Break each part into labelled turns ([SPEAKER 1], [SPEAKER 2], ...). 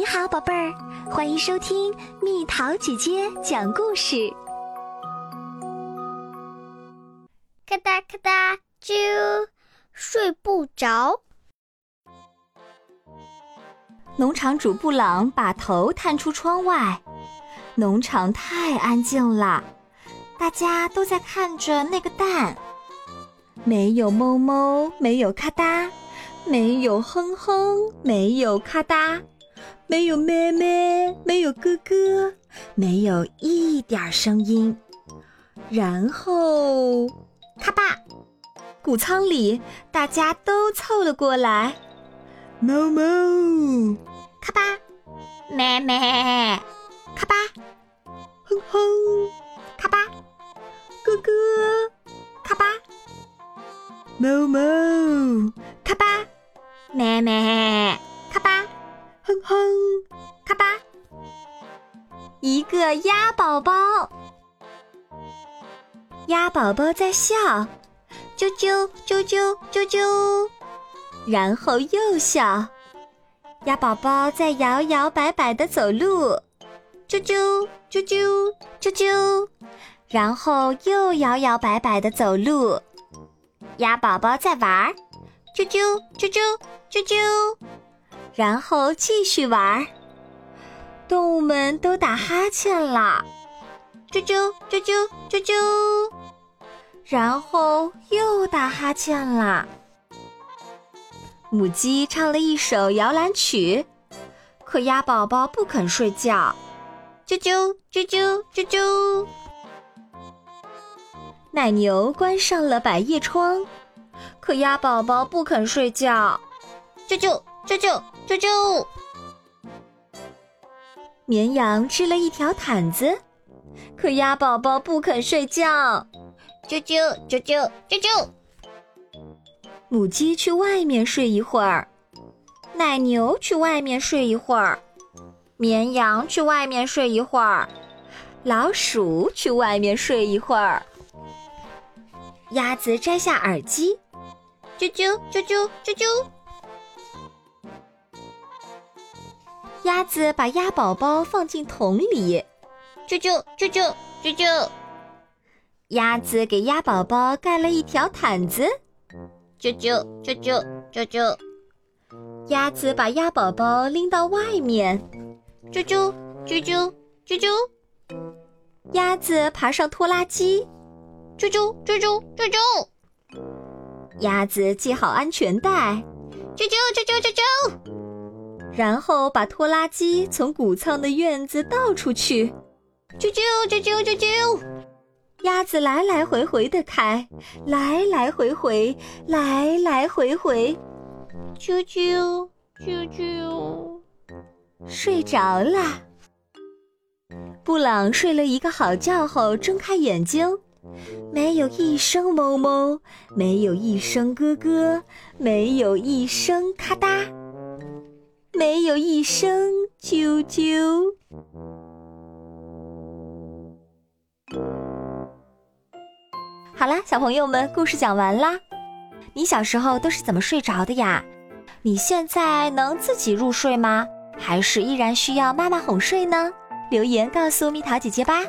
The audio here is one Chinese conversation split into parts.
[SPEAKER 1] 你好，宝贝儿，欢迎收听蜜桃姐姐讲故事。
[SPEAKER 2] 咔哒咔哒，啾，睡不着。
[SPEAKER 1] 农场主布朗把头探出窗外，农场太安静了，大家都在看着那个蛋。没有哞哞，没有咔哒，没有哼哼，没有咔哒，没有妹妹，没有哥哥，没有一点声音。然后，咔吧，谷仓里大家都凑了过来。哞哞，咔吧，
[SPEAKER 2] 咩咩，
[SPEAKER 1] 咔吧，哼哼，咔吧，哥哥，咔吧。哞哞，咔吧，
[SPEAKER 2] 咩咩，
[SPEAKER 1] 咔吧，哼哼，咔吧。一个鸭宝宝，鸭宝宝在笑，啾啾啾啾啾啾，然后又笑。鸭宝宝在摇摇摆摆的走路，啾啾啾啾啾啾，然后又摇摇摆摆的走路。鸭宝宝在玩，啾啾啾啾啾啾，然后继续玩。动物们都打哈欠了，啾啾啾啾啾啾，然后又打哈欠了。母鸡唱了一首摇篮曲，可鸭宝宝不肯睡觉，啾啾啾啾啾啾。奶牛关上了百叶窗，可鸭宝宝不肯睡觉，啾啾啾啾啾啾。绵羊织了一条毯子，可鸭宝宝不肯睡觉，
[SPEAKER 2] 啾啾啾啾啾啾。
[SPEAKER 1] 母鸡去外面睡一会儿，奶牛去外面睡一会儿，绵羊去外面睡一会儿，老鼠去外面睡一会儿。鸭子摘下耳机，
[SPEAKER 2] 啾啾啾啾啾啾。
[SPEAKER 1] 鸭子把鸭宝宝放进桶里，
[SPEAKER 2] 啾啾啾啾啾啾。
[SPEAKER 1] 鸭子给鸭宝宝盖了一条毯子，
[SPEAKER 2] 啾啾啾啾啾啾。
[SPEAKER 1] 鸭子把鸭宝宝拎到外面，
[SPEAKER 2] 啾啾啾啾啾啾。
[SPEAKER 1] 鸭子爬上拖拉机。
[SPEAKER 2] 啾啾啾啾啾啾，
[SPEAKER 1] 鸭子系好安全带，
[SPEAKER 2] 啾啾啾啾啾啾，
[SPEAKER 1] 然后把拖拉机从谷仓的院子倒出去，
[SPEAKER 2] 啾啾啾啾啾啾。
[SPEAKER 1] 鸭子来来回回的开，来来回回，来来回回，
[SPEAKER 2] 啾啾啾啾，
[SPEAKER 1] 睡着了。布朗睡了一个好觉后，睁开眼睛。没有一声哞哞，没有一声咯咯，没有一声咔哒，没有一声啾啾。好啦，小朋友们，故事讲完啦。你小时候都是怎么睡着的呀？你现在能自己入睡吗？还是依然需要妈妈哄睡呢？留言告诉蜜桃姐姐吧。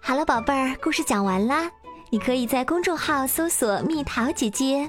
[SPEAKER 1] 好了，宝贝儿，故事讲完啦。你可以在公众号搜索“蜜桃姐姐”，